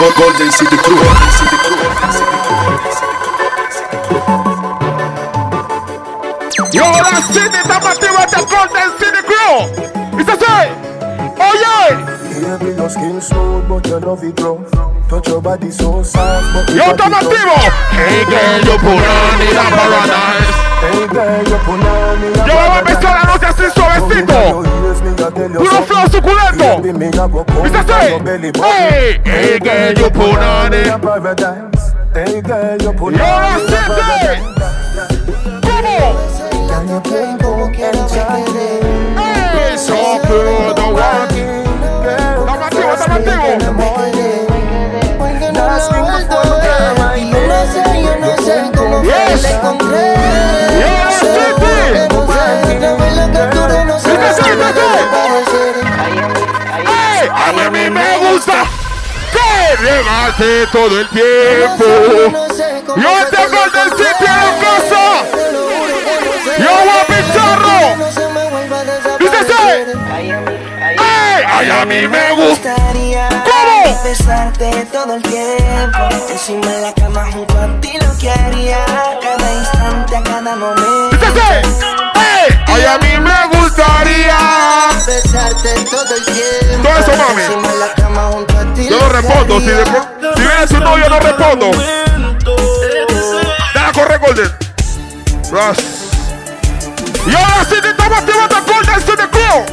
Golden City Crew. Golden City Crew. Yo, la City, estamos activos de Golden City Crew. ¿Viste así? Oye. Baby, your skin smooth, but your love it rough. Touch your body so soft, but Yo, estamos activos. Hey, girl, you put on the paradise. Hey girl, you put on me a Yo, vamos a empezar la noche así suavecito. Puro flow suculento. ¿Viste así? Hey, hey, girl, you put on it. Hey girl, you put Yo, la on me a City. paradise. ¿Cómo? Can you play coke and chocolate? Hey, so good, the one. Estamos activos, estamos activos. Viste. debe parecer. ¡Ey! A mí me gusta que regate todo el tiempo. Yo te la encontré. City en casa. Yo, vuelva a ¿Viste desaparecer. ¡Ey! Ay, a mí me gusta. gustaría ¿Cómo? Besarte todo el tiempo Encima de la cama junto a ti lo que haría Cada instante, a cada momento ¿Viste ¡Ey! Ay, a mí me gustaría. Besarte todo el tiempo Todo eso, mami. Encima de la cama junto a ti Yo no respondo. Si, si viene su novio, no respondo. Dale a correr, Golden. Rush. Y ahora sí, estamos activando Golden City Crew.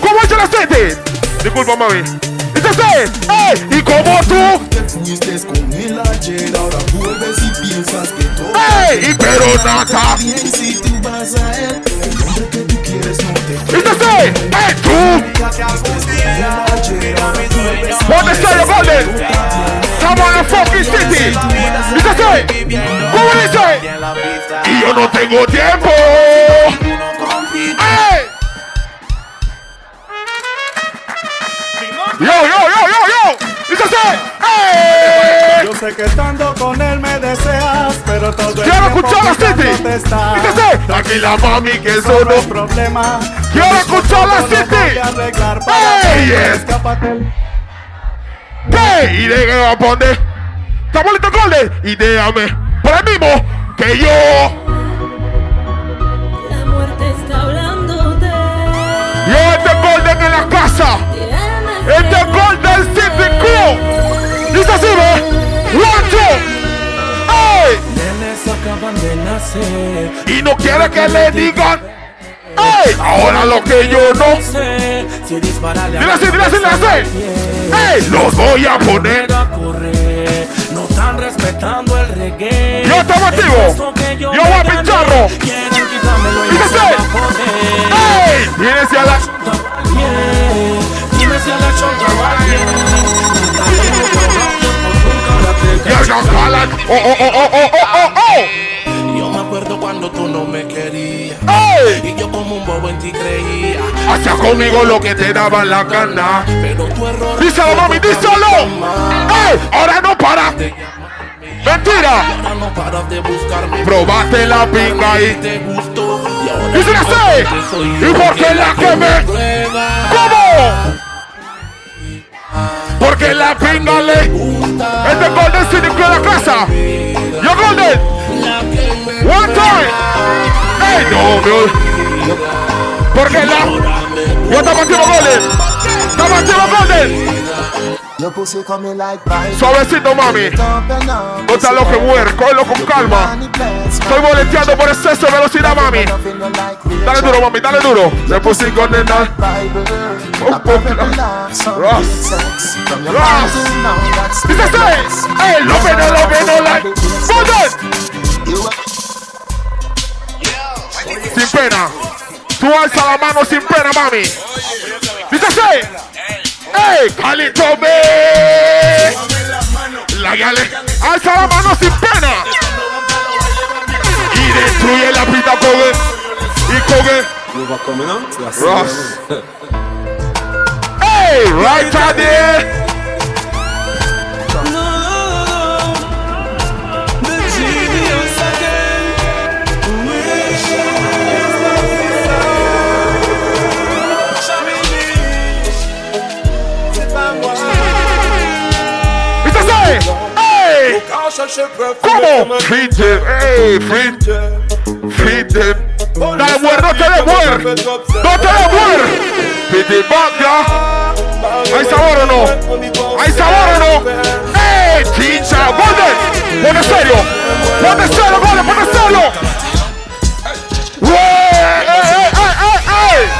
¿Cómo es la City? Disculpa, mami. ¿Viste así? ¡Ey! ¿Y como tú? Te fuiste con él ayer, ahora vuelves y piensas que todo ¡Ey! ¿Y pero nada? bien si tú vas a él. El hombre que tú quieres no te ¿Viste así? ¡Ey, tú! ¿Dónde está el Golden? Estamos en la fucking city. ¿Viste así? ¿Cómo dice? Y yo no tengo tiempo. ¡Ey! Yo, yo, yo, yo, yo. ¿Viste así? ¡Ey! Yo sé que estando con él me deseas, pero todo el Quiero escuchar la City. te estás. ¿Viste así? Tranquila, mami, que eso Solo es no. problema. Quiero escuchar la City. ¡Ey! ¿Qué? ¿Y de qué va a poner? ¿Estamos listos, Golden? Y déjame. Por el mismo que yo. La muerte está hablándote. Yo este Golden en la casa. Este que Golden City Crew. Dice así, ¿ve? One, two. ¡Ey! Y no quiere que le digan. ¡Ey! Ahora lo que yo no. Dile así, dile así, dile así. ¡Ey! Los voy a poner. a correr. No están respetando el reggae. Yo puesto que Yo voy a pincharlo. Quieren quitármelo y Dice no se así. va a poder. ¡Ey! Si a la jalan. ¡Oh, oh, oh, oh, oh, oh, oh! Yo me acuerdo cuando tú no me querías. Y yo como un bobo en ti creía. Hacía conmigo lo que te daba la gana. Pero tu error. Díselo, mami, díselo. Ahora no para. Mentira. Ahora no paras de buscarme. Probaste la pinga y. Te gustó. Y ahora. ¿Y por qué la que me.? ¿Cómo? Porque la pinga le. Este Golden City de la casa. Yo Golden. One time. ¡Ey! No, no. Porque la. Yo estamos activo Golden. Estamos activo Golden. Your pussy coming like. Suavecito, mami. No te lo que muere. Cógelo con calma. Estoy boleteando por exceso de velocidad, mami. Dale duro, mami, dale duro. Le puse con el na- Ross. Ross. Dice así. Ey, lo ven, lo ven, like. Golden. Sin pena. Tú alza la mano sin pena, mami. Dice. ¡Ey! ¡Calito, ve! La gale. Alza la mano sin pena. Y destruye la pita él. Y él. Ross. ¡Ey! Right out ¿Cómo? Feed them, ey, feed Feed them. Dale, muer, no te de muer. No te de muer. Feed them back, ya. ¿Hay sabor o no? ¿Hay sabor o no? ¡Ey! ¡Chincha! ¡Golden! ¡Ponte serio! ¡Ponte serio, Golden! ¡Ponte serio! ¡Wey! ¡Ey, ey, ey, ey, ey!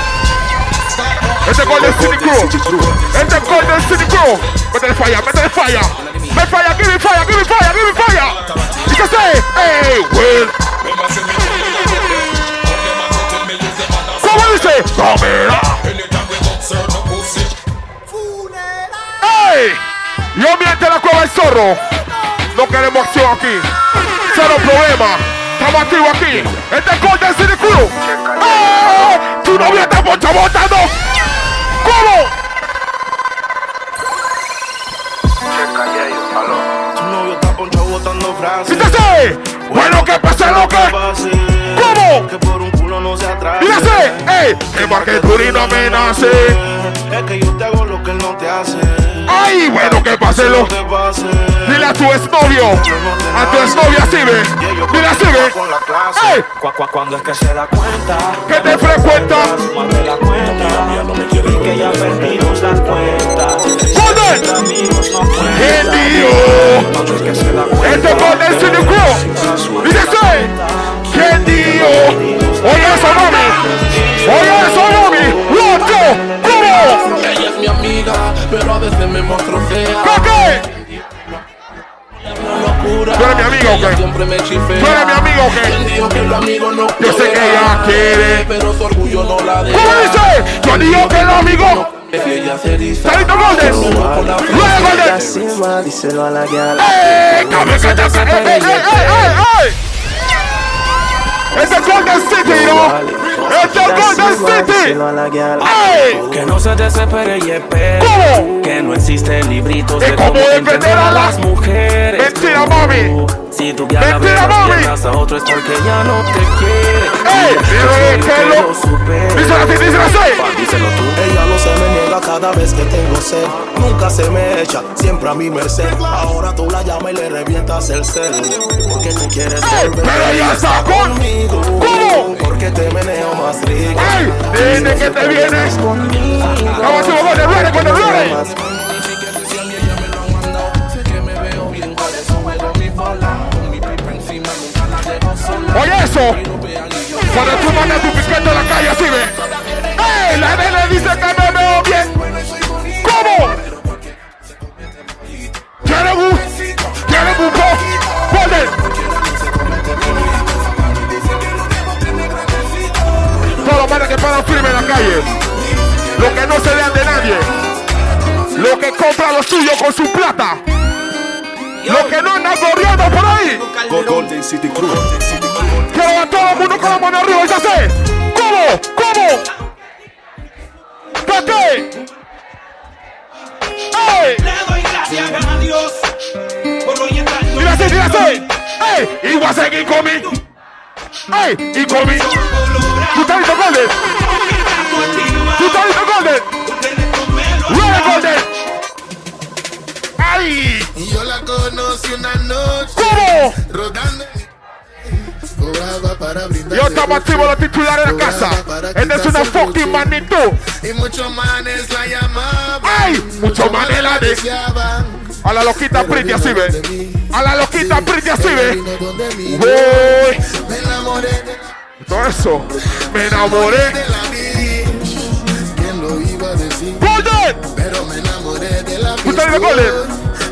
Este es Golden City Crew. Este es Golden City Crew. Métele falla, métele falla. Métele falla, give me fire, give me fire, give me fire. Y que say, hey, Will. ¿Cómo dice? Camera. ¡Ey! Yo miente la cueva del zorro. No queremos acción aquí. Cero problema. Estamos activos aquí. Este es Golden City Crew. ¡Eh! Tu novia está poncha botando. ¿Cómo? Frases. ¡Quítase! Bueno, que pase lo que. ¿Cómo? Que por un culo no se atrase. ¡Dígase! ¡Ey! Que porque tú no me nace. Es que yo te hago lo que él no te hace. ¡Ay! Bueno, que pase lo. Te pase. Dile a tu exnovio. A tu exnovia así ve. Dile así ve. ¡Ey! Cu- cu- Cuando es que se da cuenta. Que te frecuenta. La cuenta. Y que ya perdimos las cuentas. ¡Golden! Amigos no. ¡Qué cuenta. Este es City Crew. Dígase. ¡Qué lío! Oye eso, mami. Oye eso, mami. ¡Loco! ¿Cómo? Ella es mi amiga, pero a veces me muestro fea. ¿Tú eres mi amiga o qué? ¿Tú eres mi amiga o qué? ¿Quién dijo que los amigos Yo sé que ella quiere. Pero su orgullo no la deja. ¿Cómo dice? Yo digo que amigo. Se eriza, ¡Salito Golden! ¡Luego Golden! Díselo a la guial. ¡Ey! ¡Cabe que te ¡Ey, ey, ey, ey, ey! ¡Este es Golden City, ¿no? ¡Este es Golden City! Díselo a la guial. ¡Ey! Que no se desespere y espere. ¿Cómo? Que no existen libritos ¿Y de cómo cómo defender a a la- las mujeres. Mentira, mami. Si tu diabla Mentira, mami. a otro es porque ya no te quiere. ¡Ey! Díselo, que díselo. Díselo así, díselo así. Díselo tú. Ella no se me niega cada vez que tengo sed. Nunca se me echa, siempre a mi merced. Ahora tú la llamas y le revientas el cel. Porque tú quieres volver ¡Pero ella está con! conmigo. ¿Cómo? Porque te meneo más rico. ¡Ey! ¡Dile que te vienes! ¡Vamos a Ready! Oye eso, cuando tú mandas tu piquete a la calle así ve. ¡Ey! La nena dice que me veo bien. ¿Cómo? ¿Quieren un? ¿Quieren un po? Golden. Todos los manes que paran firme en la calle. Los que no se vean de nadie. Los que compran lo suyo con su plata. Los que no andan corriendo por ahí. Golden City Crew. Quiero a todo el mundo con la mano arriba y ya sé. ¿Cómo? ¿Cómo? ¿Para qué? ¡Ey! Le doy gracias a Dios por hoy estar. ¡Mira así, mira así! ¡Ey! Y voy a seguir con mi... ¡Ey! Y con mi... ¿Tú estás listo, Golden? ¿Tú estás listo, Golden? ¡Ay! Yo la conocí una noche ¿Cómo? rodando. Para. Yo estaba activo los titulares de la casa. Esta es una fucking magnitud. Y muchos manes la llamaban. ¡Ay! Muchos manes la de- deseaban. A la loquita pretty así ve. A la loquita pretty así ve. Voy. Me enamoré de, Todo eso. Me enamoré. de la bitch. ¿Quién lo iba a decir? Viendo goles?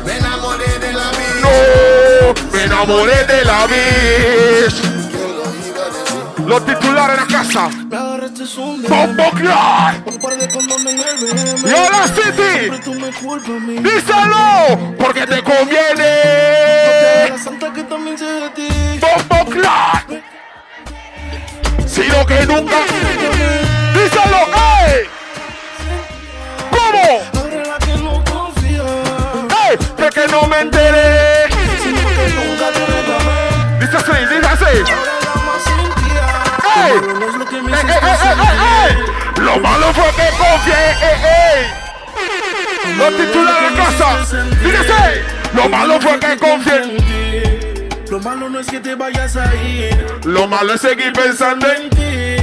Me enamoré de la bitch. No, me enamoré de la bitch. ¿Quién lo iba a decir? Los titulares de la casa. Bombo BM. Y ahora City. Díselo. Porque te conviene. Bombo Clan. Sino que nunca. Díselo. ¡Ey! ¿Cómo? Que no me enteré. Sino que nunca te reclamé. Dice así, dice así. Lo que me ¡Ey, hiciste ey, ey, ey, ey! Lo malo fue que confié. ¡Ey, ey! Los titulares de la casa. Dígase. Lo malo fue que confié. Lo malo no es que te vayas a ir. Lo malo es seguir pensando en en ti.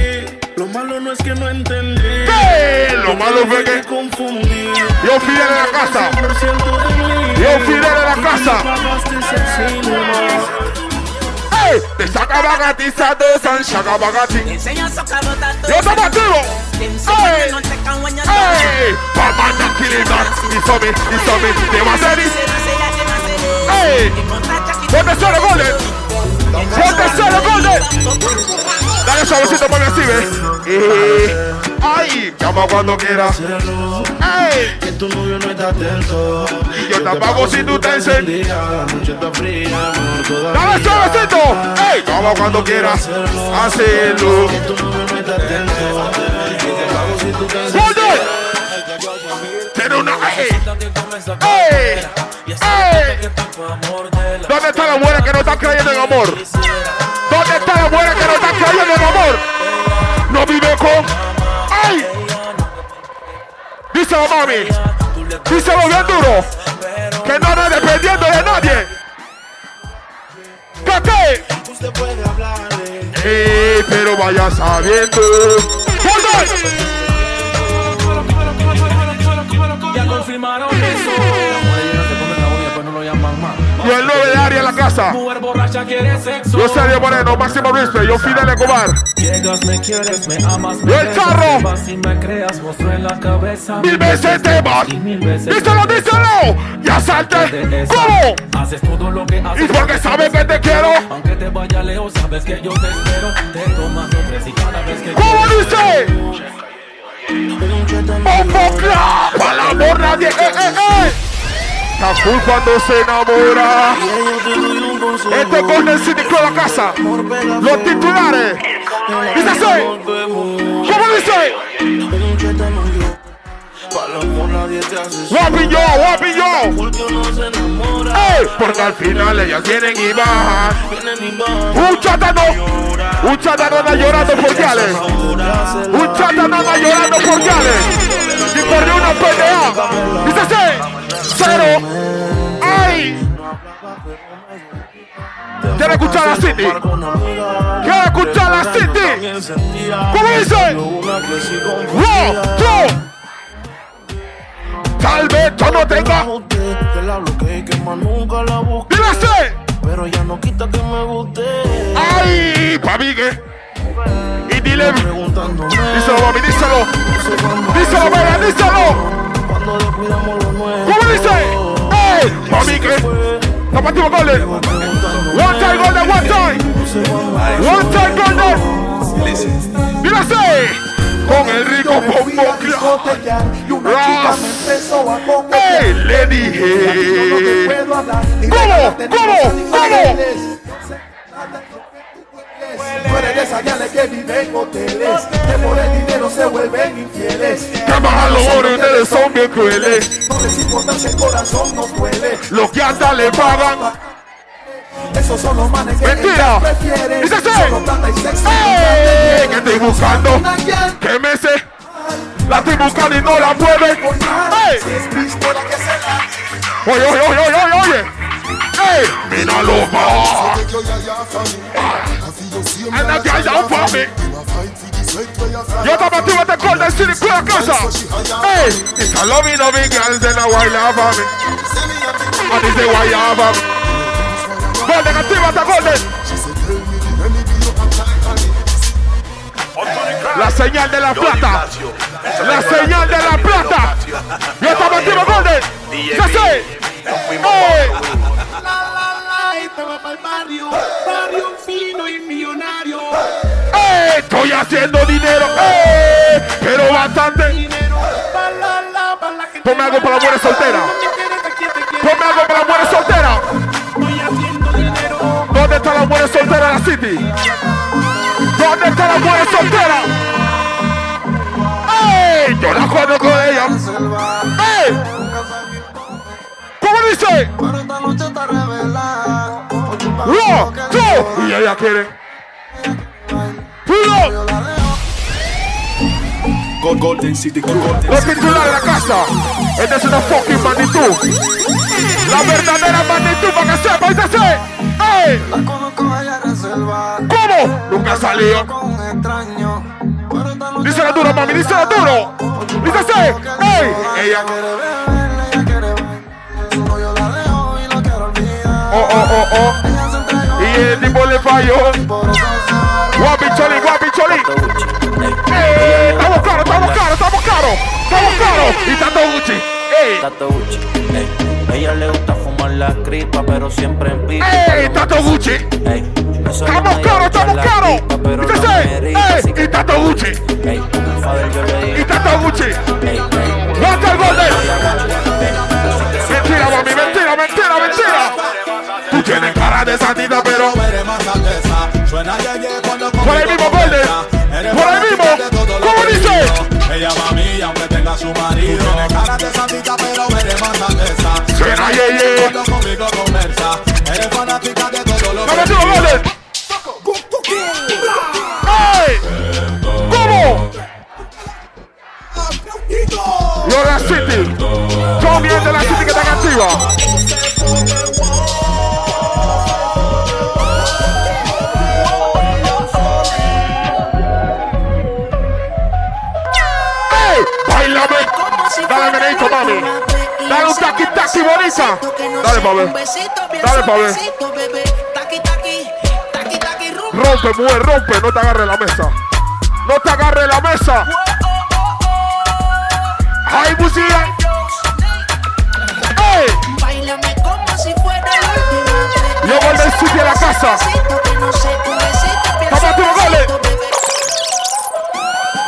Lo malo no es que no entendí. ¿Qué? Lo malo fue que- confundí. Yo Fidel en la casa. 100% de mí. Yo Fidel en la casa. ¡Ey! Te saca bagatiza de San Chaga Bagati. Yo estamos activos. ¡Ey! ¡Ey! Pamana Kiliman. Y Somi, y Somi. Te va a hacer. ¡Ey! ¡Ponte solo goles! ¡Ponte solo goles! Dale suavecito para así, ve. ¡Ay! Llama cuando quieras. ¡Ey! Que tu novio no está atento. Y yo tampoco si tú te enseñas. Día, la noche está fría. ¡Dale suavecito! ¡Ey! Llama cuando quieras. Hacerlo. Que tu novio no está atento. Si tú te. Tiene una... ¡Ey! ¡Ey! ¡Ey! ¿Dónde está la mujer que no está creyendo en amor? ¿Dónde está la mujer que no está creyendo en amor? No vive con... ¡Ay! Díselo, mami. Díselo bien duro. Que no anda dependiendo de nadie. ¿Qué qué? Usted puede hablarle. Eh, pero vaya sabiendo. Ya confirmaron eso. Y el 9 de área en la casa. Mujer borracha quiere sexo. Yo Sergio Moreno, Máximo Rispe, yo Fidel Escobar. Llegas, me quieres, me amas, me ¡Y el charro! te vas y me creas, monstruo en la cabeza. Mil veces te vas. Y Díselo, díselo. Ya salte. de. ¿Cómo? Haces todo lo que Y haces. porque sabes que te quiero. Aunque te vaya lejos, sabes que yo te espero. Te tomas tres y cada vez que ¿Cómo dice? Bombo clap. Para el amor nadie. Eh, eh, eh. Cuando se enamora. Este es Golden City Club la casa. Los titulares. Dice así. ¿Cómo dice? Guapi yo, guapi yo. Ey, porque al final ellas vienen y bajan. Un chatano. Un chatano anda llorando por Yales. Un chatano anda llorando por Yales. Y corrió una pelea. Dice. Cero. ¡Ay! ¿Quiere escuchar la City? ¿Quiere escuchar la City? ¿Cómo dice? One, two. Tal vez tú no tengas. Que que así. Pero ya no quita que me guste. ¡Ay! Papi, ¿qué? Y dile. Díselo, mami, díselo. Díselo, bebé, díselo. Cuando descuidamos lo nuevo. ¿Cómo dice? ¡Ey! Golden. One time Golden, one time. One time Golden. Con el rico. ¡Ey! Le dije. ¿Cómo? ¿Cómo? ¿Cómo? Tú eres de esas gales que viven en hoteles Que por el dinero se vuelven infieles Que bajan los oro, ustedes son bien crueles. No les importa si el corazón nos duele Los que hasta le pagan. Esos son los manes que Mentira. prefieren Dice. Solo plata y sexo ¡Ey! Que estoy buscando. Que me sé. La estoy buscando y no la mueve. ¡Ey! Si es pistola que se la Oye, oye, oye, oye, oye. ¡Ey! Míralo, ma. And that guy down for me. Yo estaba activo este Golden City a casa. Hey, it's a loving, loving girls and a while for me. And it's a while for me. Golden, actívate, Golden. La señal de la plata. La señal de la plata. Yo estaba activo, Golden. ¿Qué sé? Hey. Estaba para el barrio, barrio fino y millonario. ¡Eh! Estoy haciendo dinero, ¡eh! Pero bastante. Dinero para la, la, para la gente. Ponme algo para la mujer soltera. Ponme algo para la mujer soltera. Estoy haciendo dinero. ¿Dónde está la mujer soltera de la City? ¿Dónde está la mujer soltera? ¡Ey! Yo la conozco de ella. ¡Ey! ¿Cómo dice? Pero esta noche está revelada. Y ella quiere. Pull up. Golden City Crew. Los titulares de la casa. Esta es una fucking magnitud. La verdadera magnitud para que sepa y se ¡Ey! La conozco allá reserva. ¿Cómo? Nunca salió. Dice la duro, mami, dice la duro. Dice ¡Ey! Ella. quiere ver, ella quiere ver. Oh, oh, oh, oh. Y el tipo le falló. Guapi choli, guapi choli. Eh, estamos caros, estamos caros, estamos caros. Estamos caros. Y Tato Gucci. Ey, Tato Gucci, ey. Ella le gusta fumar la cripa, pero siempre en pico. ey, Tato Gucci. Ey, Estamos caros, estamos caros. ey, y Tato Gucci. Ey, el father yo le Y digo, Tato Gucci. ey, ey. Walter Golden. Tienes cara de santita, pero por ahí mismo, Golden. Por ahí mismo. ¿Cómo dice? Ella va a mí, aunque tenga su marido. Tiene cara de santita, pero eres más santesa. Suena, ye. Cuando conmigo conversa, eres fanática de todo lo que. ¡Ey! ¿Cómo? Yo la City. Yo bien de la City que están activa. Dale, mami. Dale un taqui taqui bonita. Dale, pa' ver. Dale, pa' ver. Rompe, mujer, rompe. No te agarre la mesa. No te agarre la mesa. ¡Ay, música! ¡Ey! Bailame como si fuera la. Yo voy del sitio a la casa. Toma tú, bebé.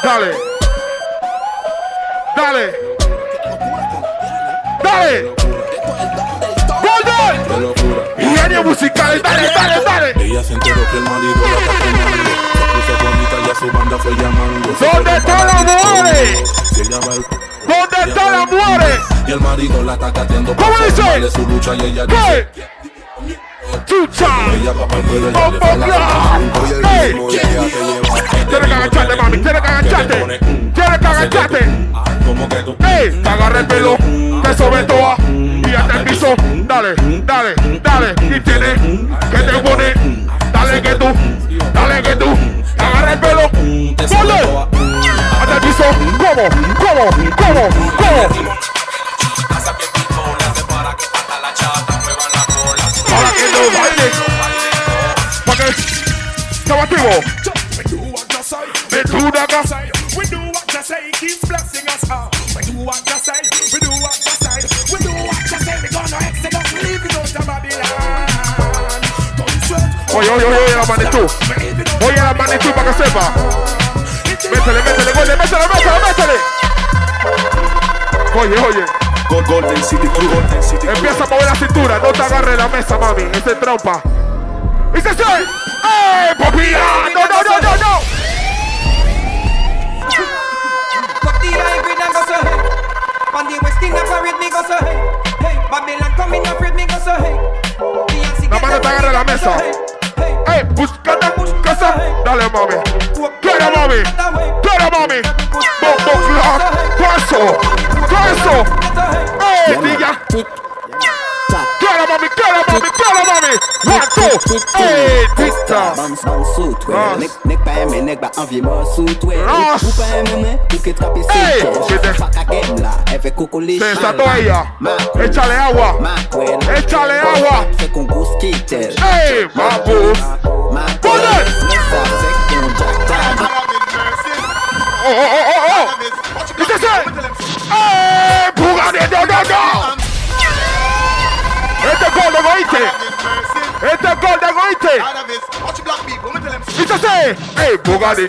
Dale. Dale. Dale. ¡Golden! Años musicales. Dale, dale, dale. Ella se enteró que el marido la está quemando. Se puso bonita y a su banda fue llamando. ¿Dónde están las mujeres? Si ella va al- ¿Dónde están las mujeres? Y el marido la está cateando ¿Cómo dice? su lucha y ella dice ¿Qué? Fala Black! ¡Ey! Tienes que agacharte, mami. Tienes que agacharte. Tienes que agacharte. Como que tú. Te agarra el pelo, te sobe toa y hasta el piso. Dale, dale, dale. Y tienes que te pone. Dale que tú, dale que tú. Te agarra el pelo. ¡Dale! Hasta el piso. ¿Cómo? ¿Cómo? ¿Cómo? ¿Cómo? Para que no baile. Para que. Estamos activos. Me tú de acá. We do what you say, keep blessing us all. We do what you say, we do what you say, we do what you say. We gonna exodus, we leave it out of Babylon. Don't sweat. Oye, oye, oye, oye, la magnitud. Oye, la magnitud para que sepa. Métele, métele, métele, métele, métele, métele. Oye, oye. Golden City Crew. Golden City Crew. Empieza a mover la cintura, no te agarre la mesa, mami. Es trompa. ¡Y se se! ¡Eh, papilla! ¡No, no, no, no, no! La mano te agarre la mesa. ¡Eh, búscate, casa! Dale, mami. ¡Quiero, mami! ¡Quiero, mami! ¡Bombo clock! ¡Todo eso! ¡Todo eso! la mommy, girl la mommy, girl la mommy. One, two, hey, titan. Bounce, bounce, saute, ouais. Nek, nek pa eme, nek ba anvye mo saute, ouais. Ou pa eme mwen, ou ke trape se to. Faka game la, efe koko le chala. Se ya. Hey, ma. Ma Oh, oh, oh, oh, oh. Qu'est-ce que c'est? Pour aller. ¿Qué se hace? ¡Eh, Bugatti! ¡No, no, no! Este es gol de Goite. Este es gol de Goite. ¿Qué se hace? ¡Ey, Bugatti!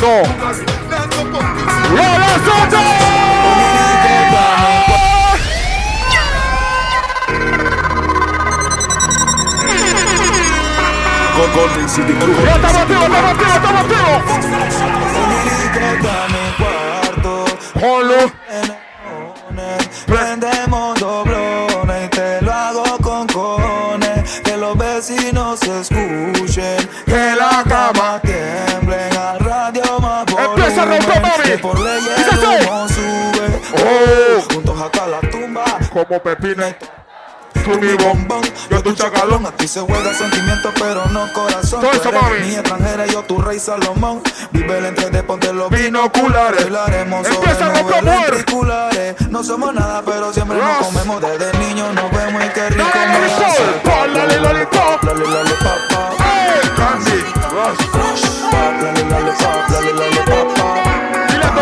No. ¡Lola Soto! Go- Golden City Crew. ¡Ya estamos activos, estamos activos, estamos activos! Ponlo. Que por ley ¿Qué se hace? el humo sube. Oh. Juntos acá la tumba. Como pepino. tú mi bombón, yo tu chacalón. Aquí se juega sentimiento, pero no corazón. Todo eso, mami. Mi extranjera, yo tu rey Salomón. Vive el entre de ponte los Binoculares. Promover. ventriculares. No somos nada, pero siempre nos comemos. Desde niños nos vemos y qué rico Dale, lollipop. lollipop. Candy.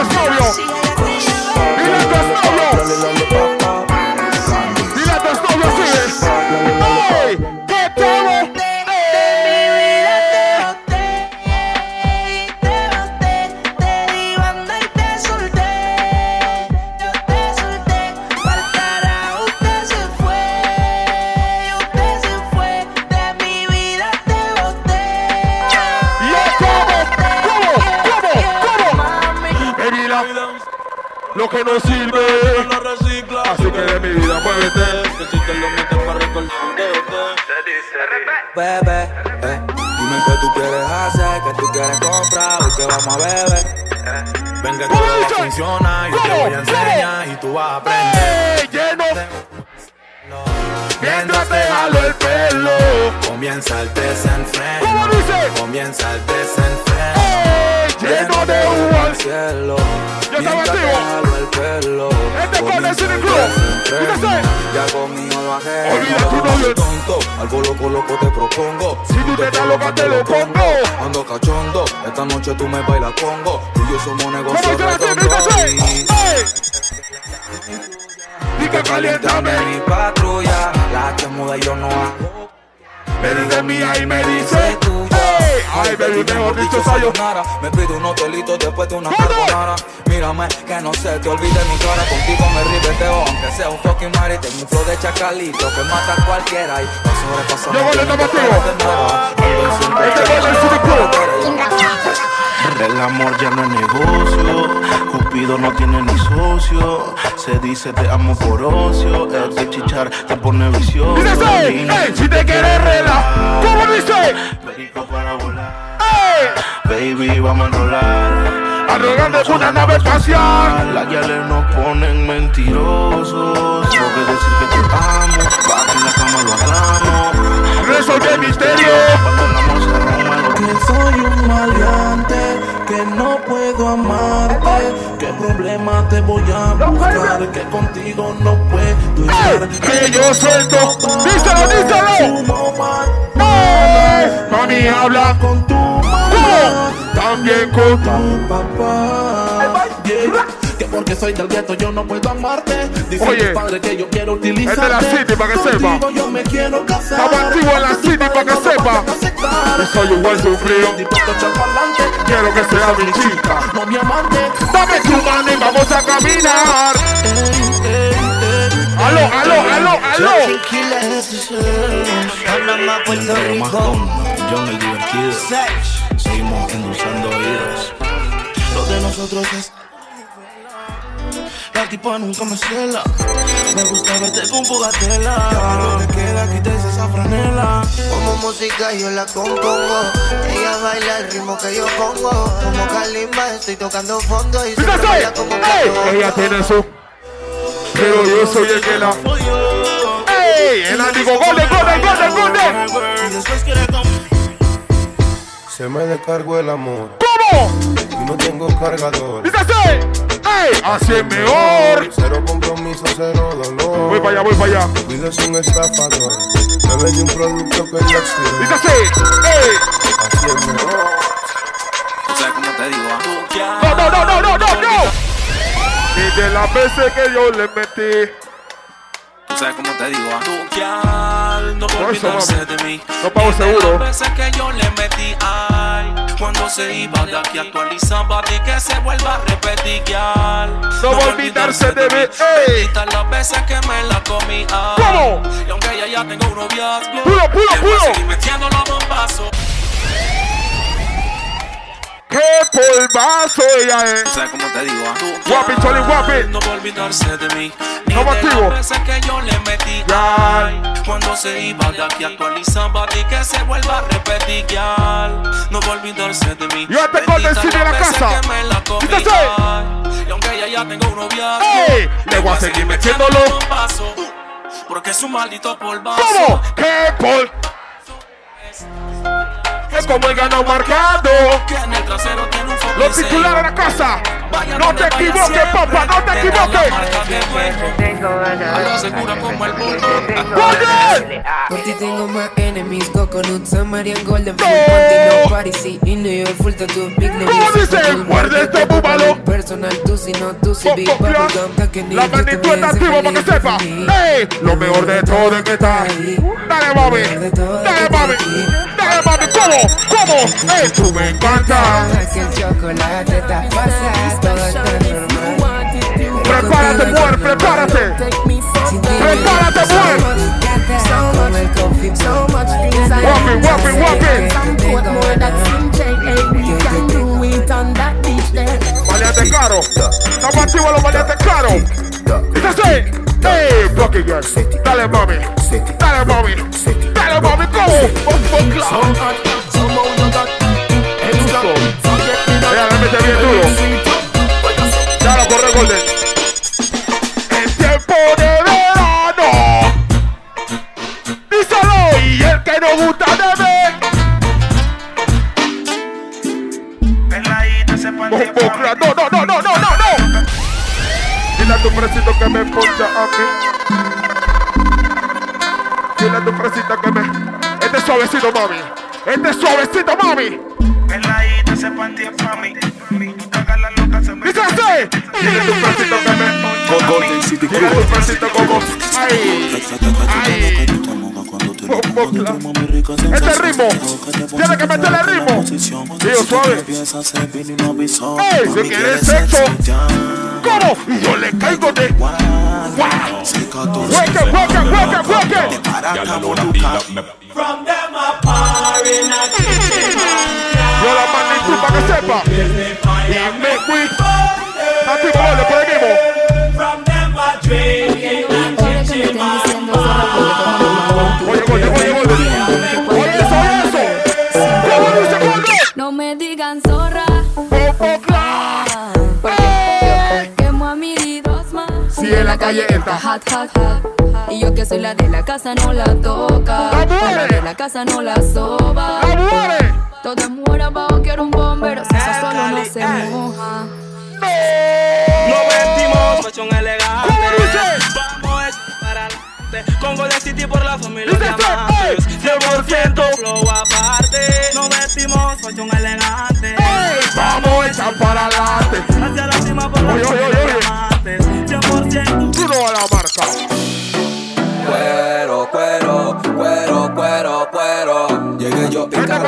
Dinosaurio. Y la chacalito que mata a cualquiera. Y pa' sobrepasar. Yo voy a estar contigo. Este. El amor ya no es negocio, Cupido no tiene ni socio. Se dice te amo por ocio, el de chichar te pone vicioso. Hey, si te quieres rela ¿Cómo dice? Perico para volar, Hey, baby, vamos a enrolar. Arrogante es una nave espacial Las guiales nos ponen mentirosos. Porque decir que te amo, para que en la cama lo hagamos. Resolver misterio Cuando el amor se rompe, Que soy un maleante, que no puedo amarte. ¿Qué problema te voy a buscar? Que contigo no puedo estar. Que yo suelto Díselo, díselo Mami habla con tu mamá. También con tu papá. Que porque soy del gueto yo no puedo amarte. Dice Oye, tu padre que yo quiero utilizarte. es de la city, pa' que sepa. Yo me quiero casar. Estamos activos en la city, pa' que sepa. Y soy un buen sufrido. Quiero que sea mi chica No mi amante. Dame tu mano y vamos a caminar Aló, aló, aló, aló Puerto Pero más Rico. con John el divertido. Seguimos endulzando oídos. Lo de nosotros es. La tipa nunca me cela. Me gusta verte con fogatela. Lo que queda, quítese esa franela. Como música yo la compongo. Ella baila el ritmo que yo pongo. Como Kalimba estoy tocando fondo y así, baila como hey, que ella tiene su Pero yo soy el que la Hey, el ánimo, golden, golden, golden, golden Y después quiere com- Se me descargó el amor ¿Cómo? y no tengo cargador. Dice así, hey, así es mejor Cero compromiso, cero dolor. Voy para allá, voy para allá Cuido es un estafador. Me vende un producto que no. Dice así, hey Así es mejor. ¿Tú sabes cómo te digo? No, no, no, no, no, no, no Y de las veces que yo le metí ¿Tú sabes cómo te digo? No Por olvidarse de mí. No pago seguro. Las veces que yo le metí, ay, cuando se iba de aquí actualizaba y que se vuelva a repetir. No a olvidarse de mí, ey. Las veces que me la comí, ay. ¿Cómo? Y aunque ella ya tenga un noviazgo, Puro, puro, puro. seguir metiendo los bombazos. ¡Qué polvazo ella es! ¿Tú sabes cómo te digo? ah? Guapi, choli, guapi. No va a olvidarse de mí. Ni Estamos de las veces que yo le metí. Ya. Ay, cuando se iba de aquí actualizaba y que se vuelva a repetir, guial. No va a olvidarse de mí. Yo te corto cine de la casa. que me la comí, Y aunque ella ya tenga un noviazgo, ¡Ey! Le voy a seguir metiéndolo. bombazos. porque es un maldito polvazo. ¿Cómo? ¿Qué por? Es como el ganado marcado. Que en el trasero tiene un foco Los titulares de la casa. No te equivoques, papá, no te equivoques. Algo segura como el bulto. Por ti tengo más enemies, Coconut, Samarian, Golden Full, Montino, Paris, sí, y New York, full tattoo, big name, ¿Cómo dice? Muerde este búbalo. Personal, tú si no, tú si big La magnitud está activa para que sepa. ¡Ey! Lo mejor de todo es que está. Dale, mami. Dale, mami. Dale, mami. ¿Cómo? ¿Cómo? ¡Ey! Tú me encantas. Que el chocolate está pasado, todo está normal. Prepárate, mujer, prepárate. Prepárate, mujer. So much things I Walking, walking, walking. Maleante caro. Estamos activos los maleantes caros. ¿Es así? ¡Ey! Bucky girl. Dale, mami. Dale, mami. Baba, we go. Fuck, fuck, go. Me that. Let me tell Este es suavecito, mami. Este es suavecito, mami. Dice así. Dile a tu fresito que me. Con Golden City Dile a tu fresito como. Ay. Ay. Este ritmo. Tiene que meterle ritmo. Tío, suave. ¡Ey! Si quieres sexo, ¿cómo? Yo le caigo de. ¡Wow! ¡Hueque, hueque, hueque, hueque! Yo la para que sepa. Y me fui. Por el mismo. Oye, oye, oye, oye. Oye, eso, oye, eso. ¿Cómo dice Golden? No me digan zorra. Porque dos más. Si en la calle entra. Hot, hot, hot. Y yo que soy la de la casa no la toca. La de la casa no la soba. Todo muere abajo, quiero un bombero. Si eso solo no se moja. Nos vestimos fashion elegante. Vamos es para adelante. Con Golden City por la familia diamantes. 100% flow aparte. Nos vestimos fashion elegante. Vamos a echar para adelante. Hacia la cima por la familia oye. diamantes. 100% Duro a la marca.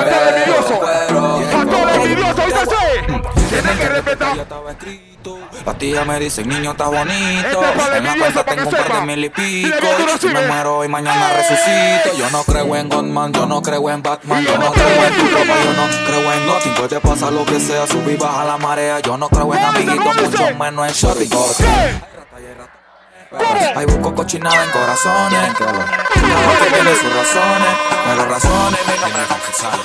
Pastor envidioso. cuero. Pastor envidioso, dice así. Tiene que respetar. Las tías me dicen, niño, estás bonito. Este En la cuenta tengo un par de mil y pico. Si me muero y mañana resucito. Yo no creo en Godman, yo no creo en Batman. Yo no creo en tu ropa, yo no creo en nothing. Puede pasar lo que sea, subir, baja la marea. Yo no creo en amiguitos, mucho menos en shopping. Ahí busco cochinada en corazones. Cada que tiene sus razones, pero razones, nombre es Gonzalo.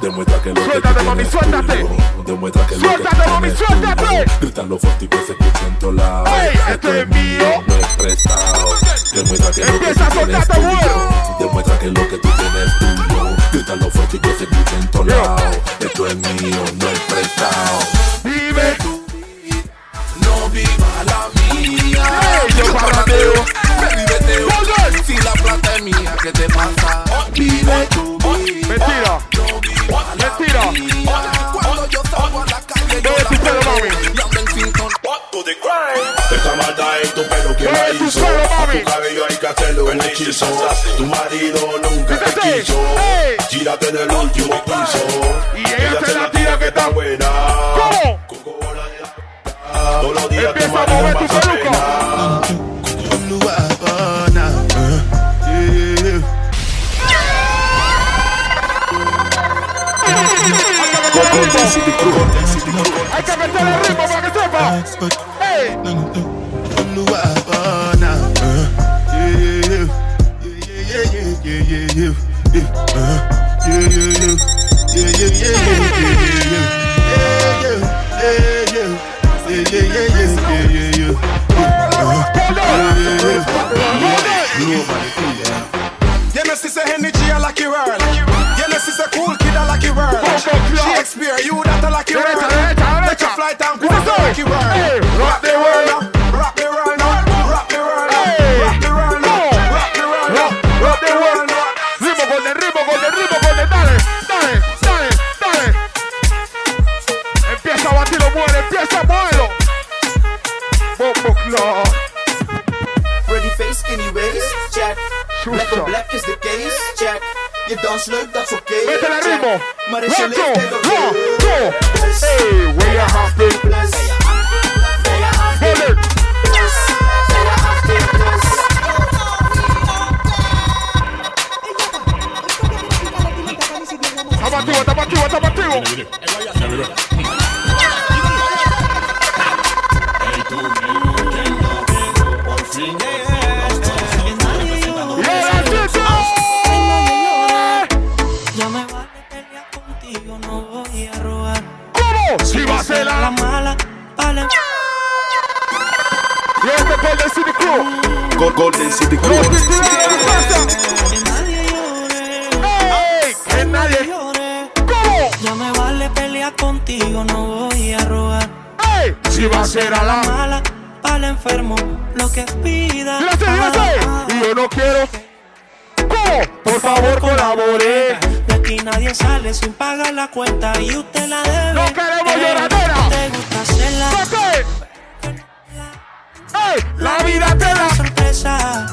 Demuestra que lo que Suéltate, tú mami, tienes suéltate. tuyo. Demuestra que lo que Suéltate, tú mami, tienes suéltate. tuyo. Grítalo fuerte y que se escuche en todos lados. Ey, esto es mío. No es prestado. Demuestra que lo que tú tienes tuyo. Demuestra que lo que tú tienes tuyo. Grítalo fuerte y que se escuche en todos lados. Esto es mío, no es prestado. Tu viva la mía. Yo parrateo. Vívete Si la plata es mía, ¿qué te pasa? Vive tu vida. Mentira. Mentira. Pelear contigo, no voy a robar. ¿Cómo? Si va a ser la- mala, vale. Este Golden City Crew. Go- Golden City Crew. Los titulares de Si va a ser a la mala, al enfermo, lo que pida. Y yo no quiero. ¿Cómo? Por favor, colabore. De aquí nadie sale sin pagar la cuenta y usted la debe. No queremos lloradera. Te gusta hacerla. ¡Ey! La vida te da. sorpresa.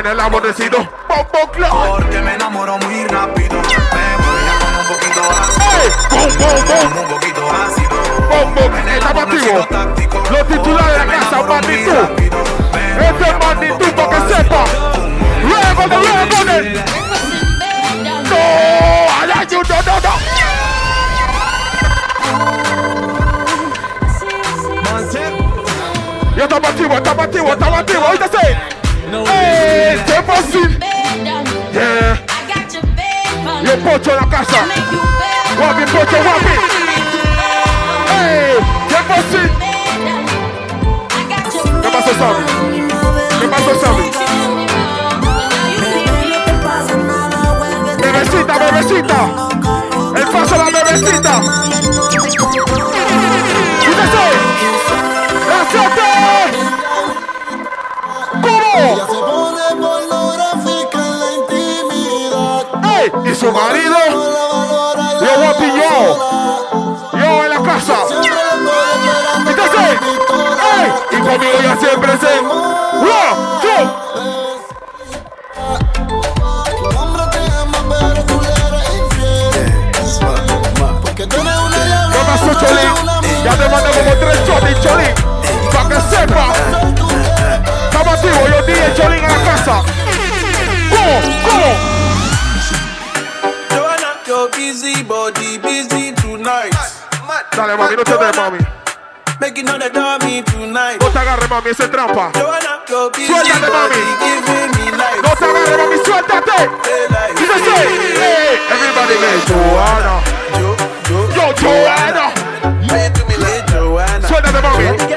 En el aborrecido. Bombo Club. Porque me enamoro muy rápido. Me un poquito ácido. ¡Ey! ¡Bum, bum, bum! Un poquito ácido. Bombo, estamos activos. Los titulares de la casa, magnitud. Este es magnitud para que sepa. Luego de luego de. No, I like you, no, no, no. Yo estamos activos, estamos activos, estamos activos. Oíste, ¡Eh! ¡Qué fácil! Yeah. Yo pocho en la casa. Guapi, pocho, guapi. ¡Eh! ¡Qué fácil! ¿Qué pasó, Sammy? ¿Qué pasó, Sammy? Bebecita, bebecita. El paso a la bebecita. ¡Quítese! ¡Lánzate! Ella ¿Cómo? se pone pornográfica en la intimidad. ¡Ey! ¿Y su marido? Yo guapi, yo. Yo en la casa. ¡Quítese! ¡Ey! Y conmigo ya siempre se. ¡One, two! Tu hombre te ama, pero tú le eres infiel. Porque tú eres una ¿Qué diabla, pasó, tú eres Cholín? una Ya te mandé como tres cholis, Cholín. Sepa. Estamos activos, yo dije Cholín en la casa. ¿Cómo? ¿Cómo? Joanna, your busy body busy tonight. Dale, mami, no te des, mami. Making the dummy tonight. No te agarres, mami, ese es trampa. Joanna, your busy Suéltate, body mami. giving me life. No te agarres, mami, suéltate. Dice. Hey, everybody get Joanna. Jo, Jo, Yo, Joanna. Say to me like Joanna. Suéltate, mami. Jo, Dice. Joanna.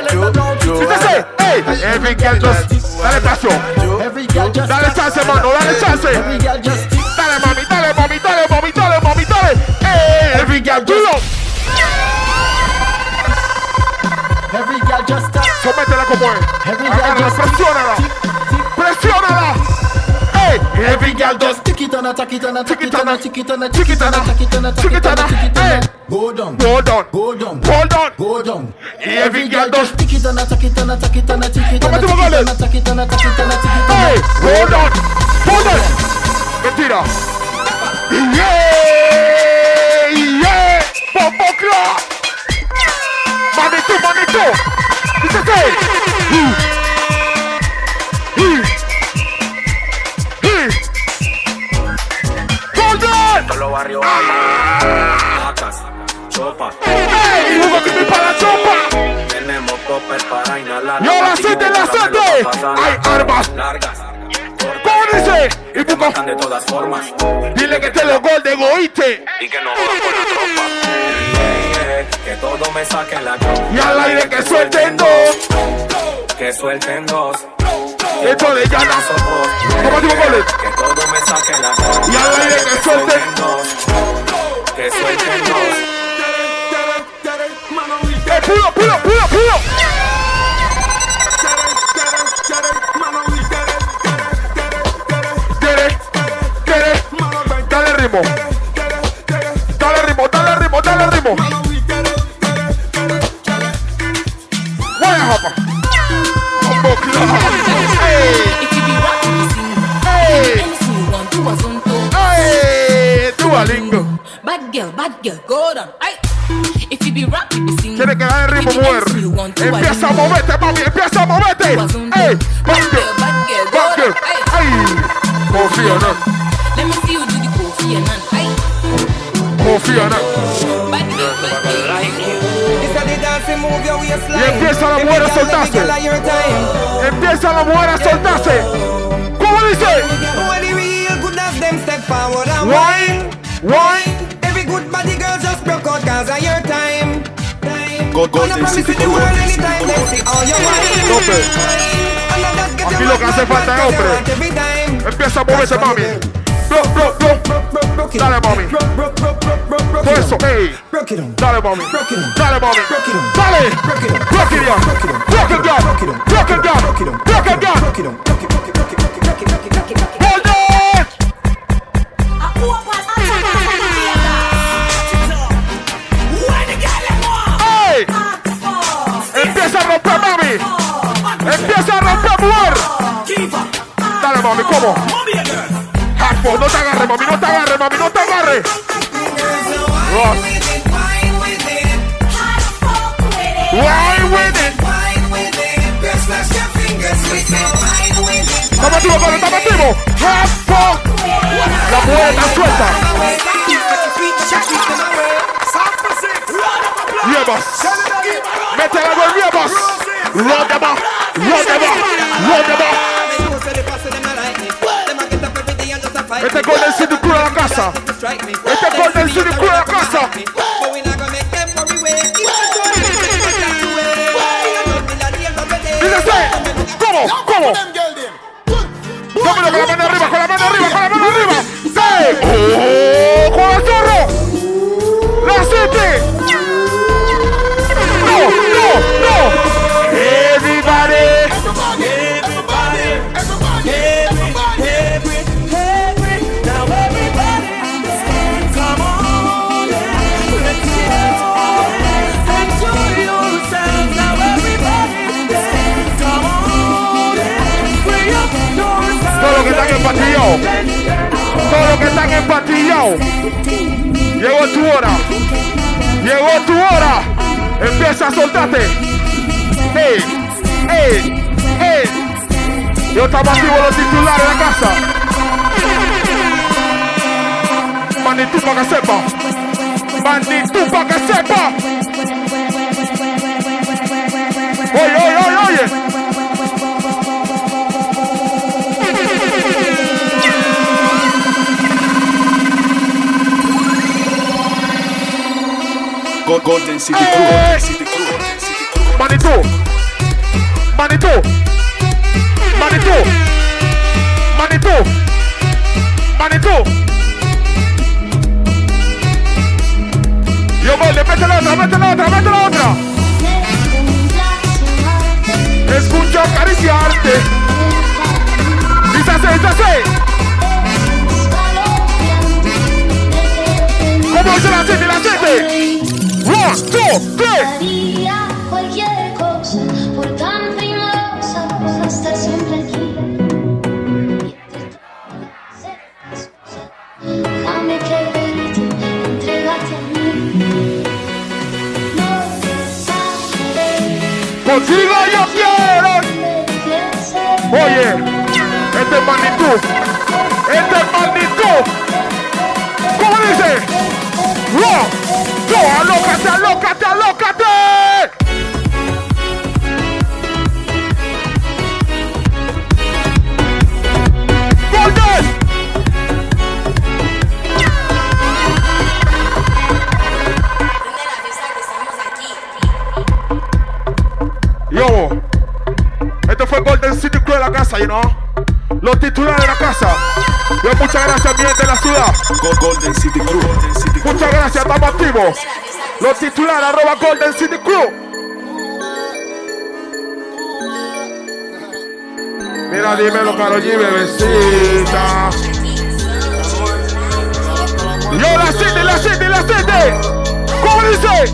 Hey, every girl just. Dale paso. Dale chance, mano, oh, dale chance. Dale, mami, dale, mami, dale, mami, dale, mami, dale. Hey, every girl, do it. Sométela como es. Agárrala, presiónala. Presiónala. Hey, every girl does. Chiquitana, chiquitana, chiquitana, chiquitana, Chiquitana, chiquitana, chiquitana. Hey, Go down, hold on, go down, hold on. go down. Y every girl does. Chiquitana, chiquitana, chiquitana, chiquitana, Tómate, Morales. chiquitana, chiquitana, chiquitana, Hey, chiquitana. hold on, hold on. Mentira. Yeah, yeah. Bombo Club. Manito, manito. Dice así. Uh. Uh. Todos los barrios Vacas, chopa ¡Ey! ¡Hugo Creepy para chopa! Tenemos popper para inhalar. ¡Yo la siete, la siete! ¡Hay armas! Largas. ¡Pónganse! Y te matan de todas formas. Dile que te lo golden, oíste Y que no va Que todo me saquen la copa Y al aire que suelten dos. Que suelten dos. Esto de llana. ¿Cómo digo goles? Que todo me saquen la yo. Y al aire que suelten dos. Que suelten dos. ¡Eh, pulo, pulo, pulo, girl, go down. Ay. If you be rap, you be sing. Tiene que dar el ritmo, mujer. Empieza a moverte, mami, empieza a moverte. Aquí lo que hace falta es hombre. Empieza a moverse, mami. Dale, mami. Eso, ey. Dale, mami. Dale, mami. Dale. Rock it down. Rock it down. Rock it down. Rock it down. Hold Hardcore, no te agarres, mami, no te agarres, mami, no te agarres. Ross. Wine with it. Estamos activos, mami, estamos activos. Hardcore. La mujer está suelta. Riebas. Mete la gol, Riebas. Run them up. Run them up. Run them up. Este es Golden City Crew a la casa. Este es Golden City Crew a la casa. Dice así. ¿Cómo? ¿Cómo? Dámelo con la mano arriba, con la mano arriba, con la mano arriba. ¡Sí! ¡Oh! ¡Con el zorro! ¡La City! Empatillados. Todos los que están empatillados. Llegó tu hora. Llegó tu hora. Empieza a soltarte. ¡Ey! ¡Ey! ¡Ey! Yo estaba activo los titulares de la casa. Banditú para que sepa. Banditú para que sepa. Oye, oye, oye. Go- Golden City Crew. Eh. Golden City Crew. City Crew. Manitou. Manitou. Manitou. Manitou. Manitou. Yo, Golden, mete la otra, mete la otra, mete la otra. Escucho acariciarte. Dice así, dice así. ¿Cómo dice la City, la City? Three. Haría cualquier cosa por tan estar siempre aquí. Déjame quererte, entregarte a mí. No te Contigo yo quiero. Oye, este es magnitud. alócate, alócate, alócate. ¡Golden! Yo, esto fue Golden City Club de la casa, you know. Los titulares de la casa. Yo, muchas gracias, mi gente de la ciudad. Golden City Club. Muchas gracias, estamos activos. Los titulares, arroba Golden City Crew. Mira, dímelo, Karol G, bebecita. Yo, la City, la City, la City. ¿Cómo dice?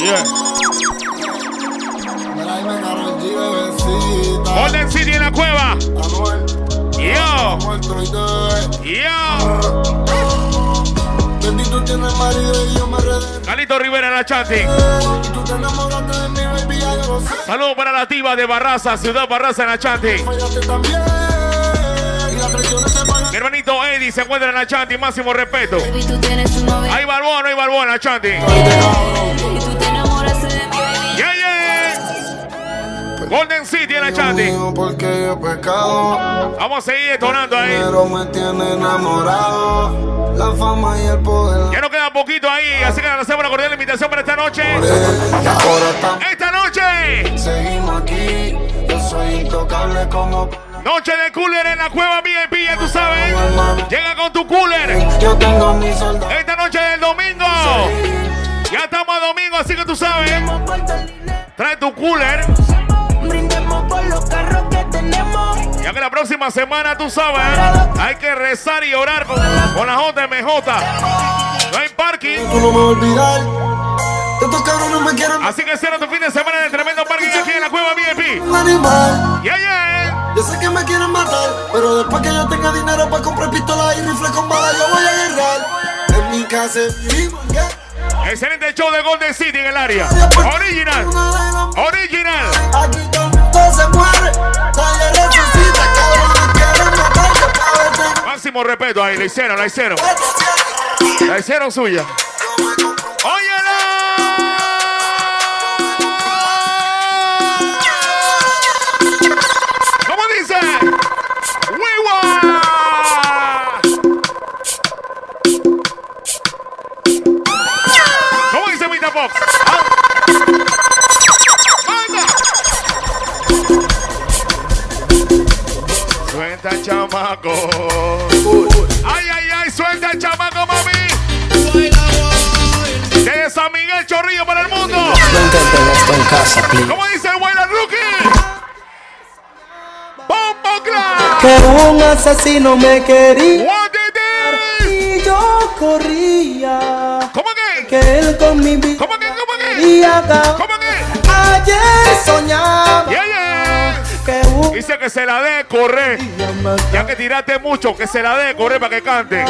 Yeah. Yo. Yo. Bendito tiene el marido y yo me redé. Calito Rivera en la chanting. Saludos para la tiva de Barraza, Ciudad Barraza en la chanting. Mi hermanito Eddie se encuentra en la chanting, máximo respeto. Tienes hay barbón en la chanting. Golden City en la pecado. Vamos a seguir detonando ahí. Pero me tiene enamorado. La fama y el poder. Ya nos queda poquito ahí, así que le hacemos una cordial invitación para esta noche. Esta noche, Seguimos aquí. Yo soy intocable como. noche de cooler en la cueva VIP, ya tú sabes. Llega con tu cooler. Yo tengo mi soldado. Esta noche del domingo. Ya estamos a domingo, así que tú sabes. Trae tu cooler. Brindemos por los carros que tenemos. Ya que la próxima semana, tú sabes, hay que rezar y orar con, con la JMJ. No hay parking. Tú no me vas a olvidar. Estos cabrones me quieren. Así que cierra tu fin de semana en el tremendo parking aquí en la cueva VIP. Un animal. Yeah, yeah. Yo sé que me quieren matar, pero después que yo tenga dinero para comprar pistolas y rifle con balas, yo voy a guerrar. En mi casa. Excelente show de Golden City en el área. Original. Original. Respeto ahí, la hicieron, la hicieron. La hicieron suya. Suelta el chamaco. Ay, ay, ay, suelta el chamaco, mami. De San Miguel Chorrillo para el mundo. No intenten esto en casa, please. ¿Cómo dice el Wayland Rookie? ¡Bombo Clan! Que un asesino me quería What y yo corría. ¿Cómo que? Que él con mi vida ¿Cómo que? ¿Cómo que? ¿Cómo que? Ayer soñaba un Dice que se la dé correr. Ya que tiraste mucho, que se la dé correr para que cante.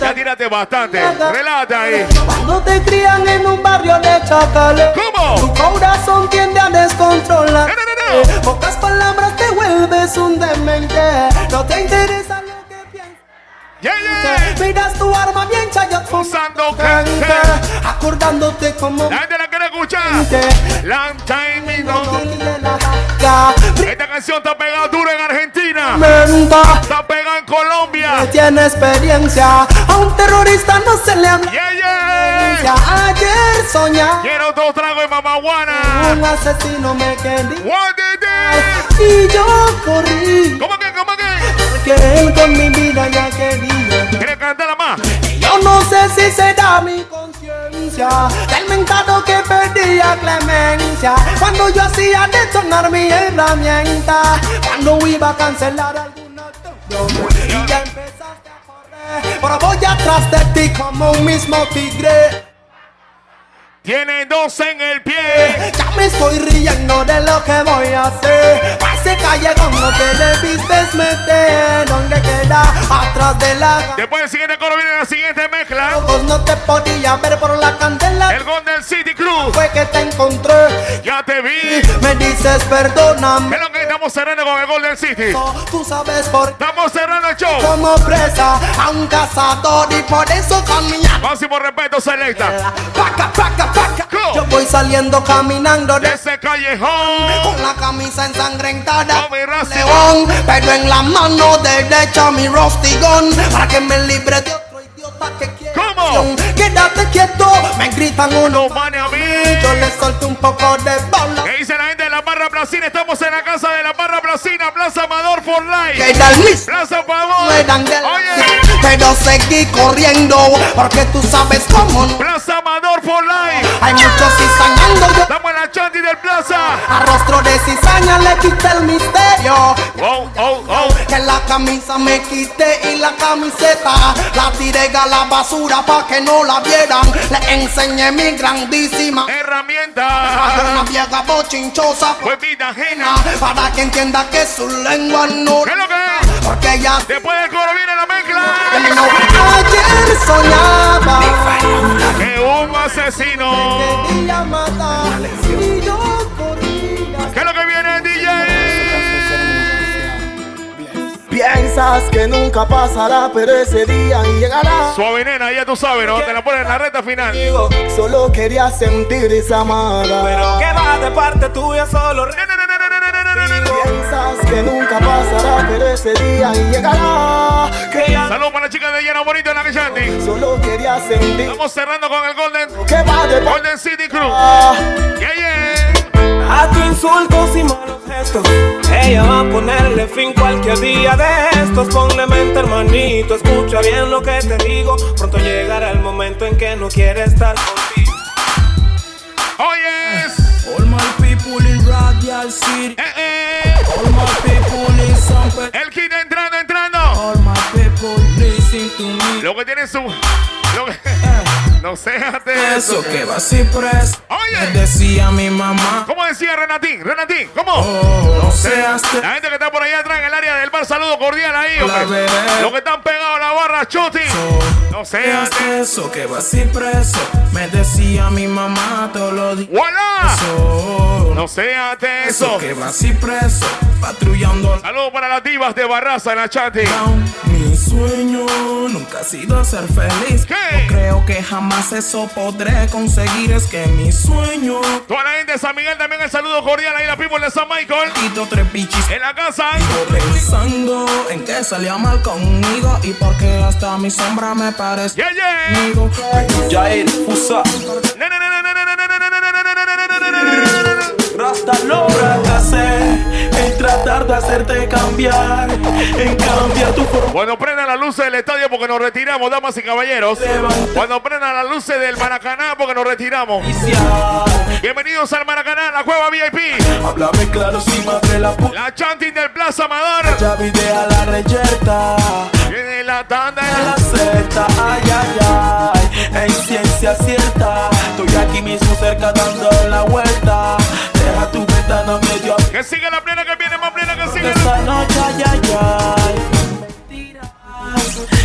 Ya tiraste bastante. Relájate ahí. Cuando te crían en un barrio de chacales ¿Cómo? Tu corazón tiende a descontrolar Pocas palabras te vuelves un demente No te interesa Yeah, yeah. Miras tu arma bien chayot Usando gente. Acordándote como La gente la quiere escuchar. Long time no Esta canción está pegada duro en Argentina. Está pegada en Colombia. tiene experiencia A un terrorista no se le anda Yeah, yeah. Ayer soñaba Quiero dos tragos de Un mamaguana. asesino me quería What did it? y yo corrí ¿Cómo que? ¿Cómo que? Que él con mi vida ya quería. ¿Quieres cantarla más? Yo no sé si será mi conciencia del mentado que perdía clemencia cuando yo hacía detonar mi herramienta cuando iba a cancelar alguna acción y ya empezaste a correr ahora voy atrás de ti como un mismo tigre Tiene dos en el pie. ya me estoy riendo de lo que voy a hacer a ese callejón no te debiste meter donde queda atrás de la Después del siguiente coro viene la siguiente mezcla. ojos no te podía ver por la candela El Golden City Cruz. fue que te encontré Ya te vi. me dices perdóname Es lo que estamos cerrando con el Golden City. tú sabes por qué Estamos cerrando el show. como presa a un cazador y por eso mi Máximo respeto, selecta. paca, paca. Yo voy saliendo caminando De ese callejón. con la camisa ensangrentada Rusty león pero en la mano derecha mi rusty gun para que me libre de. ¿Cómo? Quédate quieto, me gritan uno. mane a mí. Yo le solto un poco de bala. ¿Qué dice la gente de la barra Placina? Estamos en la casa de la barra Placina, Plaza Amador for Life. Plaza Amador. Oye. Pero seguí corriendo, porque tú sabes cómo. Plaza Amador for Life. Hay muchos cizañando, yo Estamos en la chanti del Plaza. a rostro de cizaña le quité el misterio. Oh, oh, oh. Que la camisa me quité y la camiseta la tiré a la basura pa' que no la vieran. Le enseñé mi grandísima una Herramienta. vieja bochinchosa Fue vida ajena. para que entienda que su lengua no ¿Qué es lo que es? porque ella Después del coro viene la mezcla. terminó. Ayer soñaba Que un asesino. que ella mata Piensas que nunca pasará, pero ese día llegará. Suave nena, ya tú sabes, ¿no? Te la ponen en la recta final. Digo, Solo quería sentir esa amada. Pero que va de parte tuya solo. Piensas que nunca pasará, pero ese día llegará. Saludos para la chica de Lleno Bonito en la Chanti. solo quería sentir Estamos cerrando con el Golden. que va de Golden City Crew. Yeah, yeah. A tu insultos y malos gestos. Ella va a ponerle fin cualquier día de estos. Ponle mente, hermanito. Escucha bien lo que te digo. Pronto llegará el momento en que no quiere estar contigo. Oh, yes. All my people in Radial City. Eh, eh. All my people in San Pedro. El kit entrando, entrando. All my people listen to me. Lo que tiene su. Lo que... No seas de Eso que va así preso. Oye. Me decía mi mamá. ¿Cómo decía Renatín? Renatín, ¿cómo? Oh, no seas La gente que está por allá atrás en el área del bar, saludo cordial ahí, hombre. Los que están pegados a la barra, chuti. No seas de eso que va así preso. Me decía mi mamá todos los días. ¡Voilà! Eso, No seas de eso eso. que va así preso. Patrullando Saludos para las divas de Barraza en la chati. Mi sueño nunca ha sido ser feliz. ¿Qué? creo que jamás eso podré conseguir. Es que mi sueño. Toda la gente de San Miguel también el saludo cordial ahí la people de San Michael. Quito tres bichis en la casa. Yo pensando en que salía mal conmigo y porque hasta mi sombra me parece. Yeah, yeah. Jair, usa. Rasta logra tratar de hacerte cambiar, en cambiar tu forma. Cuando prendan las luces del estadio porque nos retiramos, damas y caballeros. Cuando prendan las luces del Maracaná porque nos retiramos. Bienvenidos al Maracaná, la cueva VIP. Háblame claro si madre la puta. La chanting del Plaza Amador. Ya a la reyerta. Viene la tanda. a la secta, ay, ay, ay, en ciencia cierta, estoy aquí mismo cerca dando la vuelta, tu ventana Que siga la plena, que viene más plena, que siga. esta noche, ay, ay, ay, mentiras,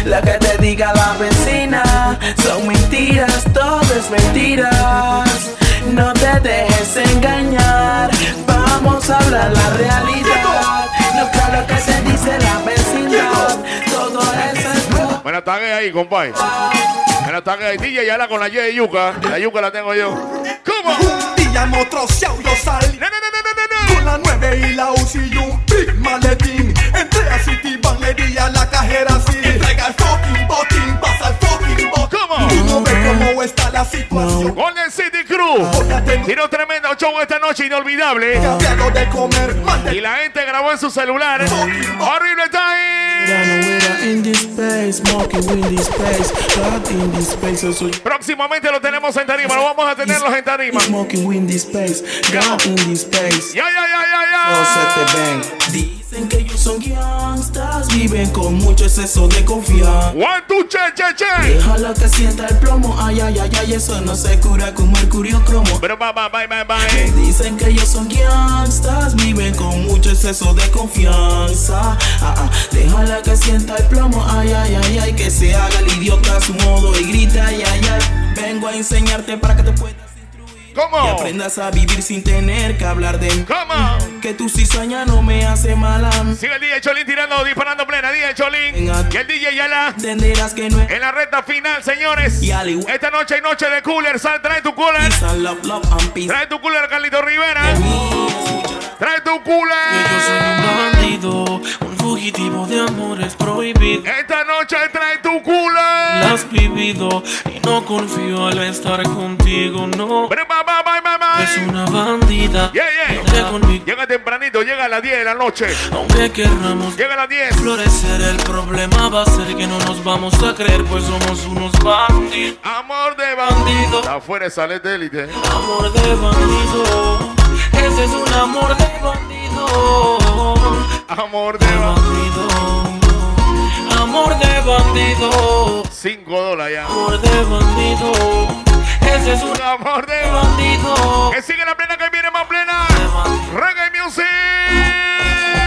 la que te diga la vecina, son mentiras, todo es mentiras, no te dejes engañar, vamos a hablar la realidad, no creo lo que se dice la vecindad, todo eso es Me la tagué ahí, compadre. Me la tagué ahí. DJ ya la con la Y de yuca. La yuca la tengo yo. ¿Cómo? Hemos troceado, yo salí con la 9 y la UCI y un big maletín. Entré a Citibank, le di a la cajera así. Entrega el fucking botín, pasa el fucking botín cómo está la situación. Con el City Crew. Tiro tremendo show esta noche, inolvidable. De comer, y la gente grabó en su celular. Horrible time. Próximamente lo tenemos en tarima, lo vamos a tenerlos en tarima. Ya, ya, ya, ya, ya. Dicen que ellos son gangsters, viven con mucho exceso de confianza. One, two, che, che, che. Déjala que sienta el plomo, ay, ay, ay, ay, eso no se cura con mercurio cromo. Pero bye, bye, bye, bye, bye. Dicen que ellos son gangsters, viven con mucho exceso de confianza. Ah, ah, déjala que sienta el plomo, ay, ay, ay, ay, que se haga el idiota a su modo y grita, ay, ay, ay. Vengo a enseñarte para que te puedas ¿Cómo? aprendas a vivir sin tener que hablar de mí. ¿Cómo? Que tu cizaña no me hace mal a mí. Sigue el DJ Cholín tirando, disparando plena. DJ Cholín. Y el DJ Yala. Entenderás que no es En la recta final, señores. Y al igual- Esta noche hay noche de cooler. Sal, trae tu cooler. love, love and. Trae tu cooler, Carlito Rivera. Trae tu Yo soy cooler. un bandido, fugitivo de amores prohibidos. Esta noche trae tu cooler. la has vivido y no confío al estar contigo, no. Es una bandida. Conmigo. Llega tempranito, llega a las 10 de la noche. Aunque querramos Llega a las 10. florecer, el problema va a ser que no nos vamos a creer, pues somos unos bandidos. Amor de bandido. Afuera sale de élite. Amor de bandido. Ese es un amor de bandido. Amor de bandido. Amor de bandido. 5 dólares ya. Amor de bandido. Ese es un amor de bandido. Que sigue la plena, que viene más plena. Reggae Music.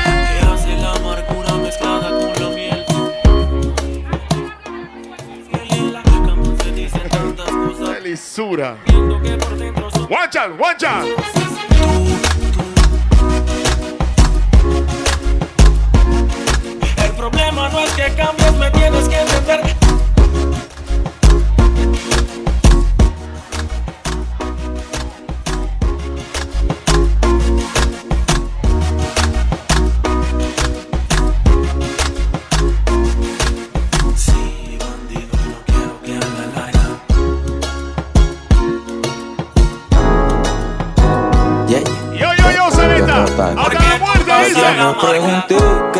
Que hace la amargura mezclada con la miel. En la cama se dicen tantas cosas. Watch out, watch out. Problema no es que cambies, me tienes que entender.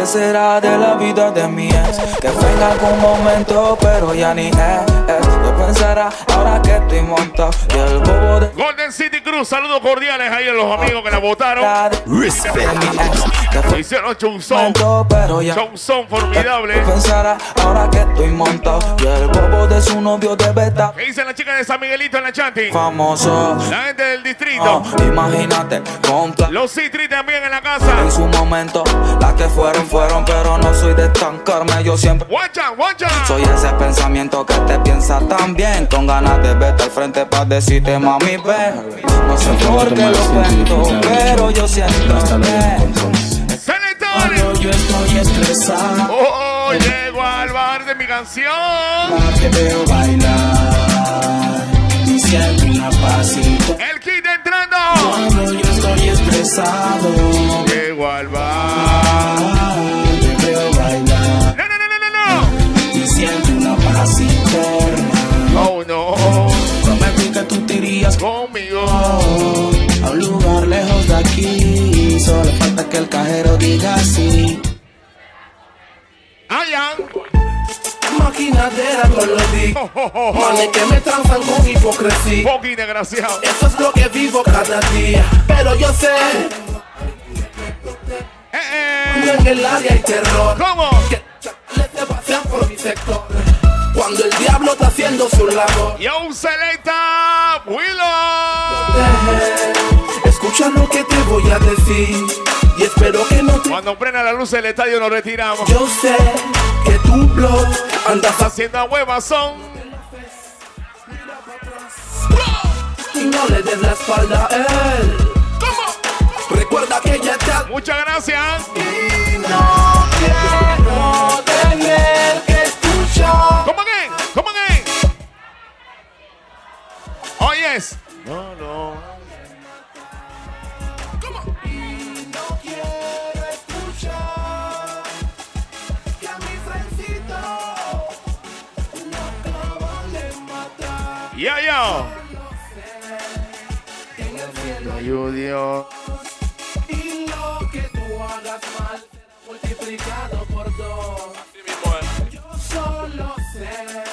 Qué será de la vida de mi ex Que fue en algún momento pero ya ni es. Yo pensará ahora que estoy montado Y el bobo de Golden City Cruz, saludos cordiales ahí a los amigos que la votaron. Hicieron chunzón. pero ya Chunzón formidable. Pensará ahora que estoy montado Y el bobo de su novio debe estar ¿Qué dice la chica de San Miguelito en la chanti? famoso La gente del distrito. Ah, Imagínate, compra Los Citri también en la casa. en su momento Las que fueron, fueron, pero no soy de estancarme Yo siempre Watch out, watch out. soy ese pensamiento que te piensa tan bien Con ganas de verte al frente para decirte mami ven No sé por qué lo cuento, pero yo siento que yo estoy estresado Oh, oh, llego al bar de mi canción. Te veo bailar y siento una pasito El kit entrando. Cuando yo estoy estresado Llego al bar. Manes que me transan con hipocresía Poqui desgraciado. Eso es lo que vivo cada día Pero yo sé Cuando en el área hay terror ¿Cómo? Que se pasean por mi sector Cuando el diablo está haciendo su labor Y un selecta Willow. Escucha lo que te voy a decir Y espero que no te Cuando prenda la luz del estadio nos retiramos. Yo sé que tu blog andas haciendo huevas son. Y no le des la espalda a él Recuerda que ya te Muchas gracias. Y no quiero tener que escuchar Come again, come again. Oh, yes. No, no. Y no quiero escuchar Que a mi frencito Lo acaban de matar yo. Y lo que tú hagas mal será multiplicado por dos. Yo solo sé.